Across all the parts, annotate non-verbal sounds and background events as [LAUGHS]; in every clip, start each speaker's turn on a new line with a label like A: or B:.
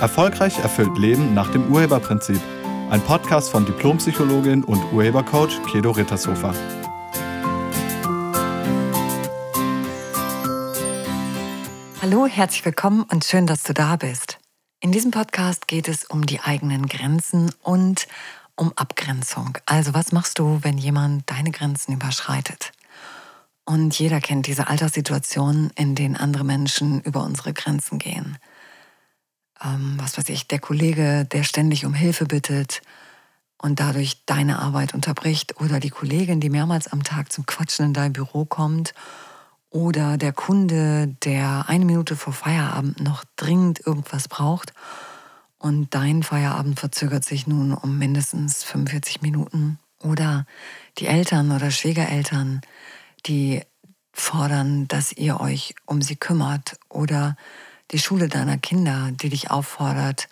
A: Erfolgreich erfüllt Leben nach dem Urheberprinzip. Ein Podcast von Diplompsychologin und Urhebercoach Kedo Rittershofer.
B: Hallo, herzlich willkommen und schön, dass du da bist. In diesem Podcast geht es um die eigenen Grenzen und um Abgrenzung. Also was machst du, wenn jemand deine Grenzen überschreitet? Und jeder kennt diese Alltagssituationen, in denen andere Menschen über unsere Grenzen gehen ähm, was weiß ich, der Kollege, der ständig um Hilfe bittet und dadurch deine Arbeit unterbricht oder die Kollegin, die mehrmals am Tag zum Quatschen in dein Büro kommt oder der Kunde, der eine Minute vor Feierabend noch dringend irgendwas braucht und dein Feierabend verzögert sich nun um mindestens 45 Minuten oder die Eltern oder Schwiegereltern, die fordern, dass ihr euch um sie kümmert oder die Schule deiner Kinder, die dich auffordert,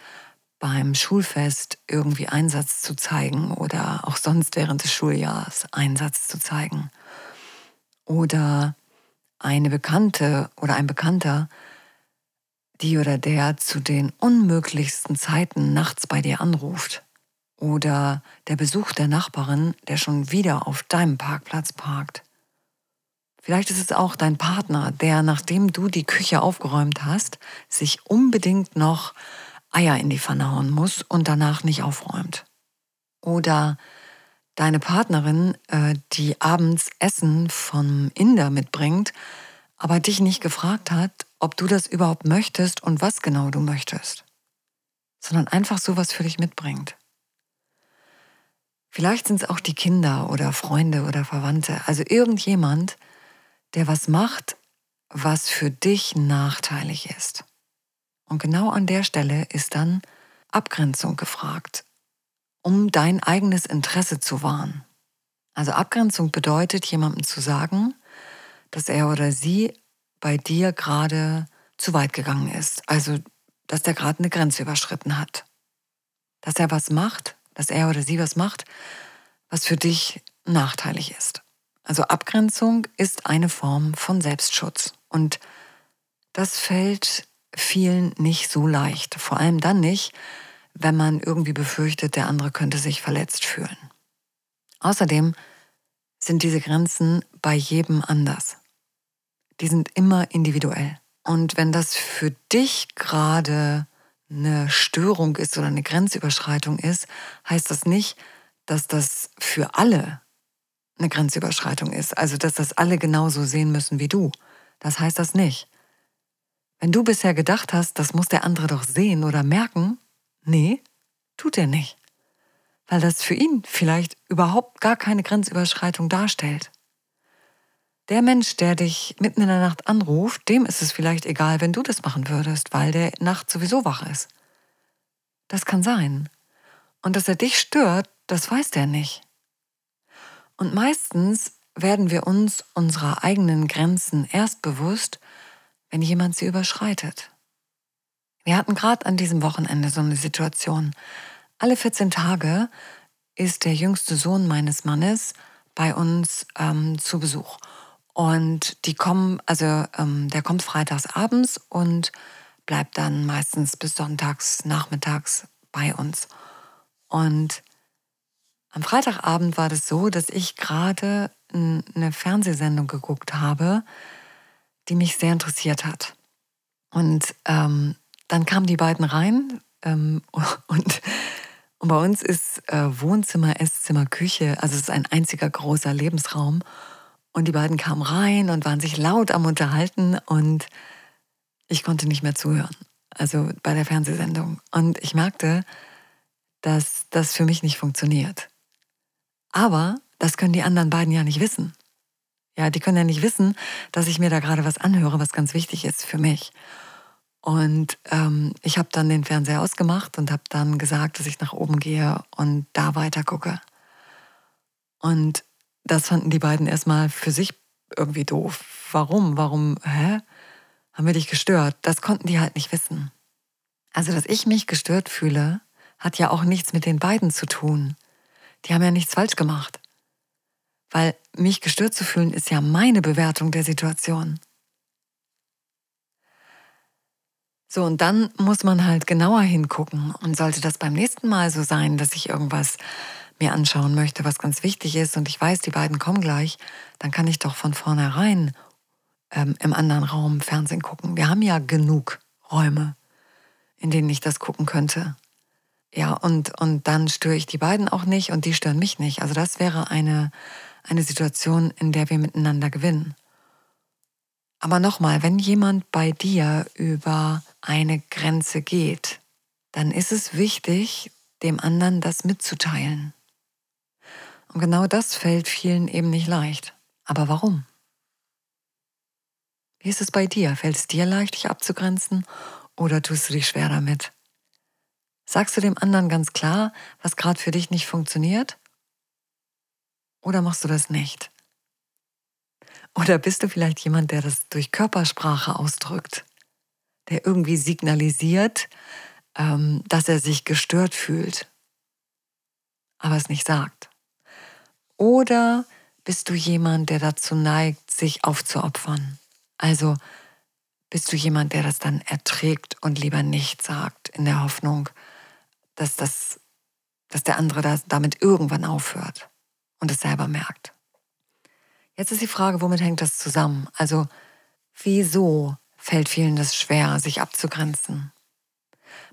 B: beim Schulfest irgendwie Einsatz zu zeigen oder auch sonst während des Schuljahres Einsatz zu zeigen. Oder eine Bekannte oder ein Bekannter, die oder der zu den unmöglichsten Zeiten nachts bei dir anruft. Oder der Besuch der Nachbarin, der schon wieder auf deinem Parkplatz parkt. Vielleicht ist es auch dein Partner, der, nachdem du die Küche aufgeräumt hast, sich unbedingt noch Eier in die Pfanne hauen muss und danach nicht aufräumt. Oder deine Partnerin, äh, die abends Essen vom Inder mitbringt, aber dich nicht gefragt hat, ob du das überhaupt möchtest und was genau du möchtest, sondern einfach sowas für dich mitbringt. Vielleicht sind es auch die Kinder oder Freunde oder Verwandte, also irgendjemand, der was macht, was für dich nachteilig ist. Und genau an der Stelle ist dann Abgrenzung gefragt, um dein eigenes Interesse zu wahren. Also Abgrenzung bedeutet, jemandem zu sagen, dass er oder sie bei dir gerade zu weit gegangen ist. Also, dass der gerade eine Grenze überschritten hat. Dass er was macht, dass er oder sie was macht, was für dich nachteilig ist. Also Abgrenzung ist eine Form von Selbstschutz. Und das fällt vielen nicht so leicht. Vor allem dann nicht, wenn man irgendwie befürchtet, der andere könnte sich verletzt fühlen. Außerdem sind diese Grenzen bei jedem anders. Die sind immer individuell. Und wenn das für dich gerade eine Störung ist oder eine Grenzüberschreitung ist, heißt das nicht, dass das für alle eine Grenzüberschreitung ist. Also, dass das alle genauso sehen müssen wie du. Das heißt das nicht. Wenn du bisher gedacht hast, das muss der andere doch sehen oder merken, nee, tut er nicht. Weil das für ihn vielleicht überhaupt gar keine Grenzüberschreitung darstellt. Der Mensch, der dich mitten in der Nacht anruft, dem ist es vielleicht egal, wenn du das machen würdest, weil der Nacht sowieso wach ist. Das kann sein. Und dass er dich stört, das weiß der nicht. Und meistens werden wir uns unserer eigenen Grenzen erst bewusst, wenn jemand sie überschreitet. Wir hatten gerade an diesem Wochenende so eine Situation. Alle 14 Tage ist der jüngste Sohn meines Mannes bei uns ähm, zu Besuch. Und die kommen, also ähm, der kommt freitags abends und bleibt dann meistens bis sonntags nachmittags bei uns. Und am Freitagabend war das so, dass ich gerade eine Fernsehsendung geguckt habe, die mich sehr interessiert hat. Und ähm, dann kamen die beiden rein ähm, und, [LAUGHS] und, bei uns ist äh, Wohnzimmer, Esszimmer, Küche, also es ist ein einziger großer Lebensraum. Und die beiden kamen rein und waren sich laut am Unterhalten und ich konnte nicht mehr zuhören. Also bei der Fernsehsendung. Und ich merkte, dass das für mich nicht funktioniert. Aber das können die anderen beiden ja nicht wissen. Ja, die können ja nicht wissen, dass ich mir da gerade was anhöre, was ganz wichtig ist für mich. Und ähm, ich habe dann den Fernseher ausgemacht und habe dann gesagt, dass ich nach oben gehe und da weiter gucke. Und das fanden die beiden erstmal für sich irgendwie doof. Warum? Warum? Hä? Haben wir dich gestört? Das konnten die halt nicht wissen. Also, dass ich mich gestört fühle, hat ja auch nichts mit den beiden zu tun die haben ja nichts falsch gemacht. Weil mich gestört zu fühlen, ist ja meine Bewertung der Situation. So, und dann muss man halt genauer hingucken. Und sollte das beim nächsten Mal so sein, dass ich irgendwas mir anschauen möchte, was ganz wichtig ist, und ich weiß, die beiden kommen gleich, dann kann ich doch von vornherein ähm, im anderen Raum Fernsehen gucken. Wir haben ja genug Räume, in denen ich das gucken könnte. Ja, und, und dann störe ich die beiden auch nicht und die stören mich nicht. Also das wäre eine, eine Situation, in der wir miteinander gewinnen. Aber nochmal, wenn jemand bei dir über eine Grenze geht, dann ist es wichtig, dem anderen das mitzuteilen. Und genau das fällt vielen eben nicht leicht. Aber warum? Wie ist es bei dir? Fällt es dir leicht, dich abzugrenzen oder tust du dich schwer damit? Sagst du dem anderen ganz klar, was gerade für dich nicht funktioniert? Oder machst du das nicht? Oder bist du vielleicht jemand, der das durch Körpersprache ausdrückt, der irgendwie signalisiert, ähm, dass er sich gestört fühlt, aber es nicht sagt? Oder bist du jemand, der dazu neigt, sich aufzuopfern? Also bist du jemand, der das dann erträgt und lieber nicht sagt, in der Hoffnung, dass, das, dass der andere das damit irgendwann aufhört und es selber merkt. Jetzt ist die Frage, womit hängt das zusammen? Also, wieso fällt vielen das schwer, sich abzugrenzen?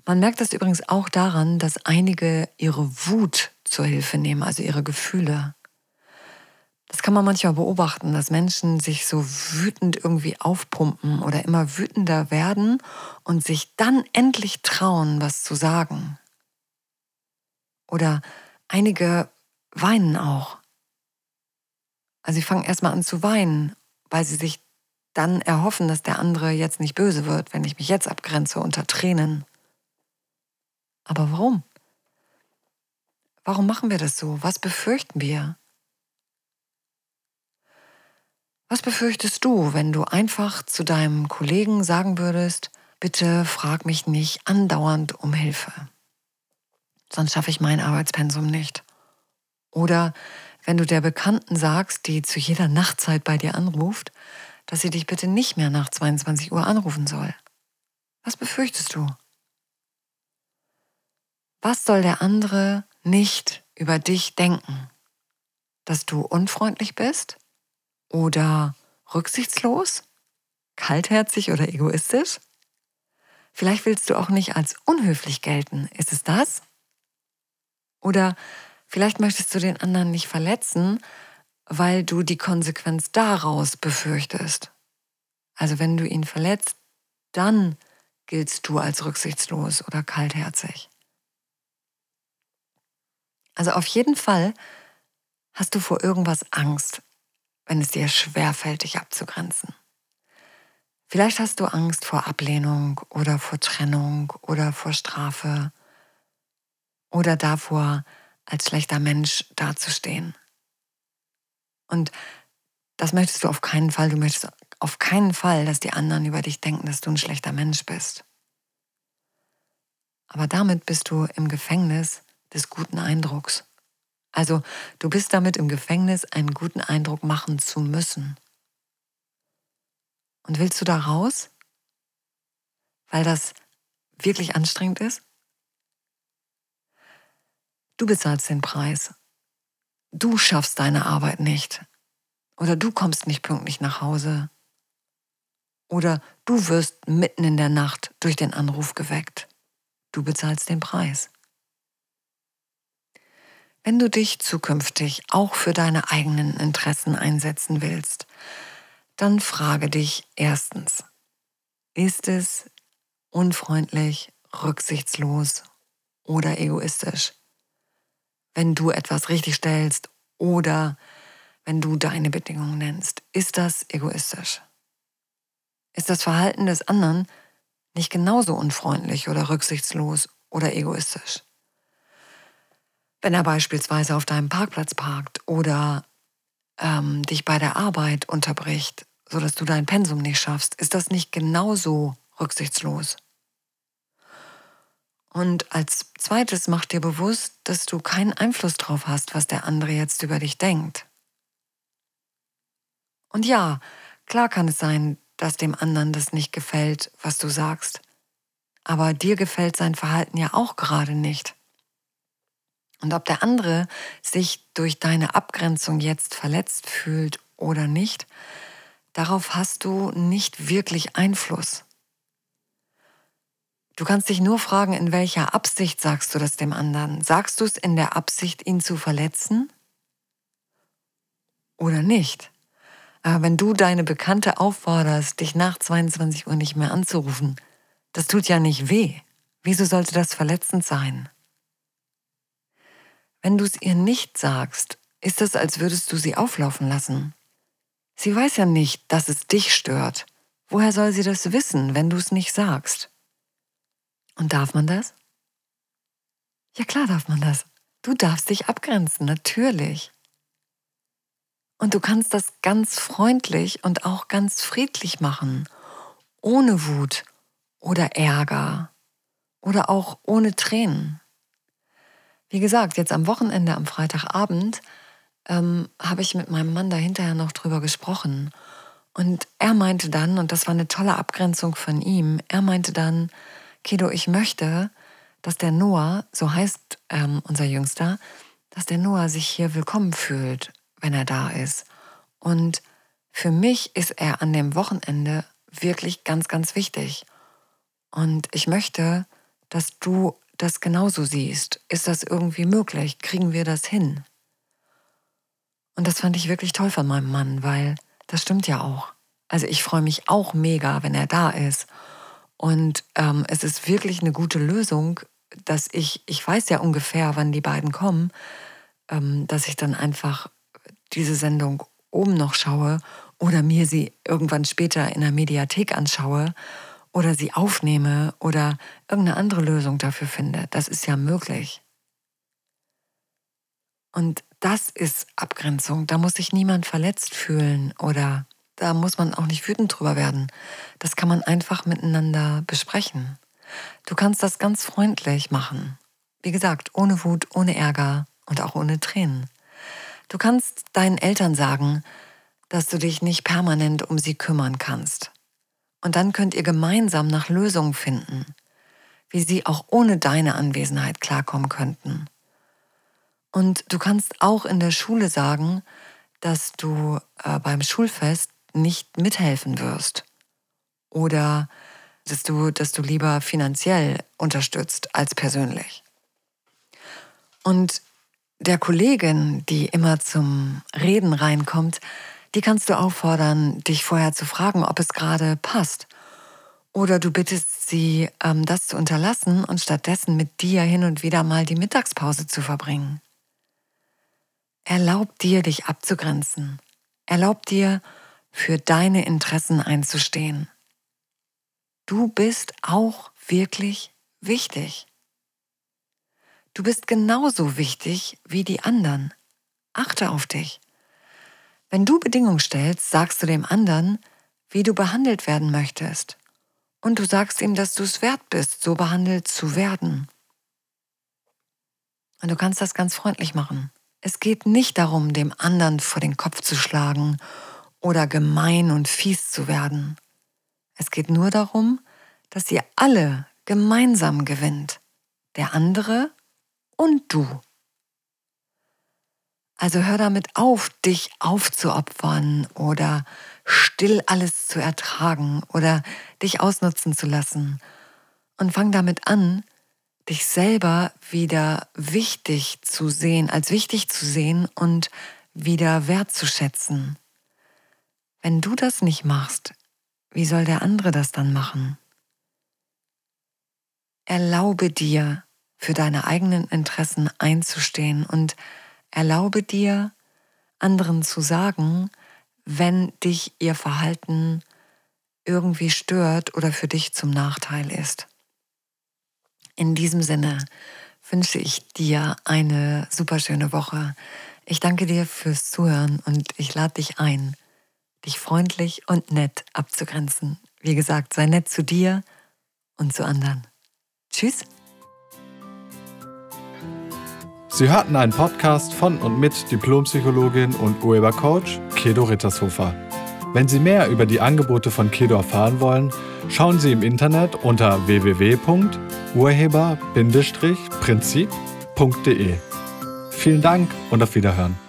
B: Man merkt das übrigens auch daran, dass einige ihre Wut zur Hilfe nehmen, also ihre Gefühle. Das kann man manchmal beobachten, dass Menschen sich so wütend irgendwie aufpumpen oder immer wütender werden und sich dann endlich trauen, was zu sagen. Oder einige weinen auch. Also sie fangen erstmal an zu weinen, weil sie sich dann erhoffen, dass der andere jetzt nicht böse wird, wenn ich mich jetzt abgrenze unter Tränen. Aber warum? Warum machen wir das so? Was befürchten wir? Was befürchtest du, wenn du einfach zu deinem Kollegen sagen würdest, bitte frag mich nicht andauernd um Hilfe? Sonst schaffe ich mein Arbeitspensum nicht. Oder wenn du der Bekannten sagst, die zu jeder Nachtzeit bei dir anruft, dass sie dich bitte nicht mehr nach 22 Uhr anrufen soll. Was befürchtest du? Was soll der andere nicht über dich denken? Dass du unfreundlich bist? Oder rücksichtslos? Kaltherzig oder egoistisch? Vielleicht willst du auch nicht als unhöflich gelten. Ist es das? Oder vielleicht möchtest du den anderen nicht verletzen, weil du die Konsequenz daraus befürchtest. Also wenn du ihn verletzt, dann giltst du als rücksichtslos oder kaltherzig. Also auf jeden Fall hast du vor irgendwas Angst, wenn es dir schwerfällt, dich abzugrenzen. Vielleicht hast du Angst vor Ablehnung oder vor Trennung oder vor Strafe oder davor, als schlechter Mensch dazustehen. Und das möchtest du auf keinen Fall. Du möchtest auf keinen Fall, dass die anderen über dich denken, dass du ein schlechter Mensch bist. Aber damit bist du im Gefängnis des guten Eindrucks. Also du bist damit im Gefängnis, einen guten Eindruck machen zu müssen. Und willst du da raus? Weil das wirklich anstrengend ist? Du bezahlst den Preis. Du schaffst deine Arbeit nicht. Oder du kommst nicht pünktlich nach Hause. Oder du wirst mitten in der Nacht durch den Anruf geweckt. Du bezahlst den Preis. Wenn du dich zukünftig auch für deine eigenen Interessen einsetzen willst, dann frage dich erstens, ist es unfreundlich, rücksichtslos oder egoistisch, wenn du etwas richtig stellst oder wenn du deine Bedingungen nennst? Ist das egoistisch? Ist das Verhalten des anderen nicht genauso unfreundlich oder rücksichtslos oder egoistisch? Wenn er beispielsweise auf deinem Parkplatz parkt oder ähm, dich bei der Arbeit unterbricht, sodass du dein Pensum nicht schaffst, ist das nicht genauso rücksichtslos? Und als zweites mach dir bewusst, dass du keinen Einfluss drauf hast, was der andere jetzt über dich denkt. Und ja, klar kann es sein, dass dem anderen das nicht gefällt, was du sagst. aber dir gefällt sein Verhalten ja auch gerade nicht. Und ob der andere sich durch deine Abgrenzung jetzt verletzt fühlt oder nicht, darauf hast du nicht wirklich Einfluss. Du kannst dich nur fragen, in welcher Absicht sagst du das dem anderen? Sagst du es in der Absicht, ihn zu verletzen? Oder nicht? Aber wenn du deine Bekannte aufforderst, dich nach 22 Uhr nicht mehr anzurufen, das tut ja nicht weh. Wieso sollte das verletzend sein? Wenn du es ihr nicht sagst, ist es, als würdest du sie auflaufen lassen. Sie weiß ja nicht, dass es dich stört. Woher soll sie das wissen, wenn du es nicht sagst? Und darf man das? Ja klar darf man das. Du darfst dich abgrenzen, natürlich. Und du kannst das ganz freundlich und auch ganz friedlich machen, ohne Wut oder Ärger oder auch ohne Tränen. Wie gesagt, jetzt am Wochenende, am Freitagabend, ähm, habe ich mit meinem Mann da hinterher noch drüber gesprochen. Und er meinte dann, und das war eine tolle Abgrenzung von ihm, er meinte dann, Kedo, ich möchte, dass der Noah, so heißt ähm, unser Jüngster, dass der Noah sich hier willkommen fühlt, wenn er da ist. Und für mich ist er an dem Wochenende wirklich ganz, ganz wichtig. Und ich möchte, dass du das genauso siehst. Ist das irgendwie möglich? Kriegen wir das hin? Und das fand ich wirklich toll von meinem Mann, weil das stimmt ja auch. Also ich freue mich auch mega, wenn er da ist. Und ähm, es ist wirklich eine gute Lösung, dass ich, ich weiß ja ungefähr, wann die beiden kommen, ähm, dass ich dann einfach diese Sendung oben noch schaue oder mir sie irgendwann später in der Mediathek anschaue oder sie aufnehme oder irgendeine andere Lösung dafür finde. Das ist ja möglich. Und das ist Abgrenzung. Da muss sich niemand verletzt fühlen oder da muss man auch nicht wütend drüber werden. Das kann man einfach miteinander besprechen. Du kannst das ganz freundlich machen. Wie gesagt, ohne Wut, ohne Ärger und auch ohne Tränen. Du kannst deinen Eltern sagen, dass du dich nicht permanent um sie kümmern kannst. Und dann könnt ihr gemeinsam nach Lösungen finden, wie sie auch ohne deine Anwesenheit klarkommen könnten. Und du kannst auch in der Schule sagen, dass du äh, beim Schulfest nicht mithelfen wirst. Oder dass du, dass du lieber finanziell unterstützt als persönlich. Und der Kollegin, die immer zum Reden reinkommt, die kannst du auffordern, dich vorher zu fragen, ob es gerade passt. Oder du bittest sie, ähm, das zu unterlassen und stattdessen mit dir hin und wieder mal die Mittagspause zu verbringen. Erlaub dir, dich abzugrenzen. Erlaub dir, für deine Interessen einzustehen. Du bist auch wirklich wichtig. Du bist genauso wichtig wie die anderen. Achte auf dich. Wenn du Bedingungen stellst, sagst du dem anderen, wie du behandelt werden möchtest. Und du sagst ihm, dass du es wert bist, so behandelt zu werden. Und du kannst das ganz freundlich machen. Es geht nicht darum, dem anderen vor den Kopf zu schlagen oder gemein und fies zu werden. Es geht nur darum, dass ihr alle gemeinsam gewinnt, der andere und du. Also hör damit auf, dich aufzuopfern oder still alles zu ertragen oder dich ausnutzen zu lassen. Und fang damit an, dich selber wieder wichtig zu sehen, als wichtig zu sehen und wieder wertzuschätzen. Wenn du das nicht machst, wie soll der andere das dann machen? Erlaube dir, für deine eigenen Interessen einzustehen und erlaube dir, anderen zu sagen, wenn dich ihr Verhalten irgendwie stört oder für dich zum Nachteil ist. In diesem Sinne wünsche ich dir eine super schöne Woche. Ich danke dir fürs Zuhören und ich lade dich ein, dich freundlich und nett abzugrenzen. Wie gesagt, sei nett zu dir und zu anderen. Tschüss.
A: Sie hörten einen Podcast von und mit Diplompsychologin und Urhebercoach Kedo Rittershofer. Wenn Sie mehr über die Angebote von Kedo erfahren wollen, schauen Sie im Internet unter www.urheber-prinzip.de. Vielen Dank und auf Wiederhören.